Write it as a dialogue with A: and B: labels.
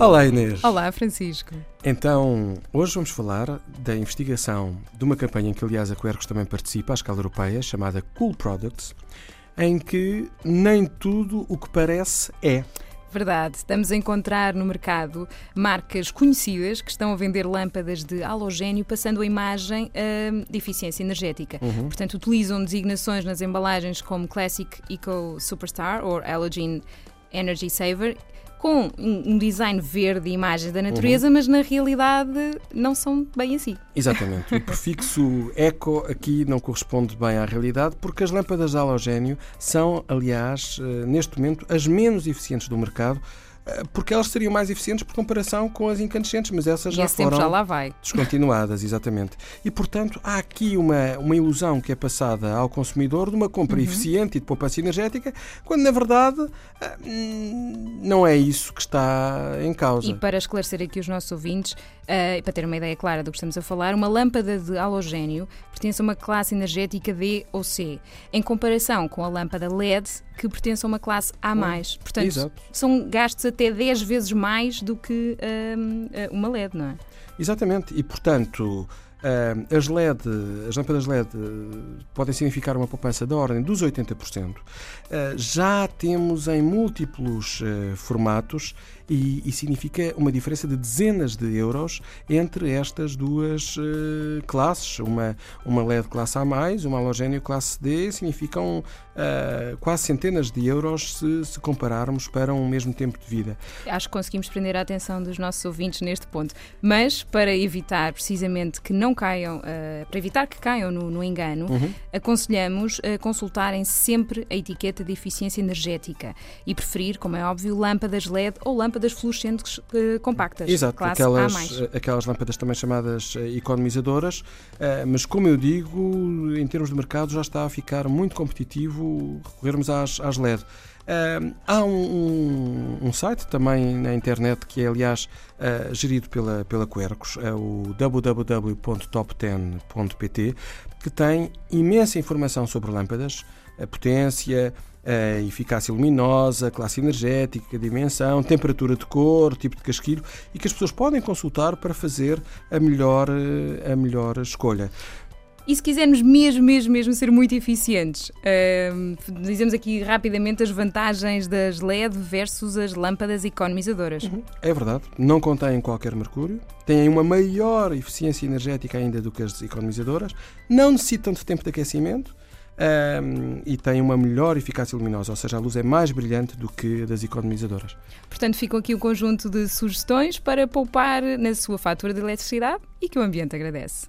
A: Olá Inês.
B: Olá Francisco.
A: Então, hoje vamos falar da investigação de uma campanha em que, aliás, a Quercus também participa à escala europeia, chamada Cool Products, em que nem tudo o que parece é.
B: Verdade, estamos a encontrar no mercado marcas conhecidas que estão a vender lâmpadas de halogénio passando a imagem de eficiência energética. Uhum. Portanto, utilizam designações nas embalagens como Classic Eco Superstar ou Halogen Energy Saver com um design verde e imagens da natureza, uhum. mas na realidade não são bem assim.
A: Exatamente. O prefixo eco aqui não corresponde bem à realidade, porque as lâmpadas de halogénio são, aliás, eh, neste momento, as menos eficientes do mercado porque elas seriam mais eficientes por comparação com as incandescentes, mas essas já foram
B: já
A: descontinuadas, exatamente. E, portanto, há aqui uma, uma ilusão que é passada ao consumidor de uma compra uhum. eficiente e de poupança energética, quando, na verdade, eh, não é isso que está em causa.
B: E para esclarecer aqui os nossos ouvintes, uh, para ter uma ideia clara do que estamos a falar, uma lâmpada de halogénio pertence a uma classe energética D ou C, em comparação com a lâmpada LED, que pertence a uma classe A. Portanto, Exato. são gastos até 10 vezes mais do que uh, uma LED, não é?
A: Exatamente, e portanto. Uh, as LED, as lâmpadas LED uh, podem significar uma poupança da ordem dos 80%. Uh, já temos em múltiplos formatos e, e, significa uma diferença de dezenas de euros entre estas duas classes. Uma, uma LED classe A, uma halogénio classe D, significam quase centenas de euros se, se compararmos para um mesmo tempo de vida.
B: Acho que conseguimos prender a atenção dos nossos ouvintes neste ponto. Mas para evitar precisamente que não não caiam, uh, para evitar que caiam no, no engano, uhum. aconselhamos a consultarem sempre a etiqueta de eficiência energética e preferir, como é óbvio, lâmpadas LED ou lâmpadas fluorescentes uh, compactas.
A: Exato, aquelas, eh, aquelas lâmpadas também chamadas economizadoras, uh, mas como eu digo, em termos de mercado já está a ficar muito competitivo recorrermos às, às LED. Uh, há um, um, um, site também na internet que é, aliás, uh, gerido pela, pela Quercus, é o www.top10.pt, que tem imensa informação sobre lâmpadas, a potência, a eficácia luminosa, classe energética, dimensão, temperatura de cor, tipo de casquilho e que as pessoas podem consultar para fazer a melhor, a melhor escolha.
B: E se quisermos mesmo, mesmo, mesmo ser muito eficientes, uh, dizemos aqui rapidamente as vantagens das LED versus as lâmpadas economizadoras. Uhum.
A: É verdade, não contêm qualquer mercúrio, têm uma maior eficiência energética ainda do que as economizadoras, não necessitam de tempo de aquecimento. Um, e têm uma melhor eficácia luminosa, ou seja, a luz é mais brilhante do que a das economizadoras.
B: Portanto, ficam aqui um conjunto de sugestões para poupar na sua fatura de eletricidade e que o ambiente agradece.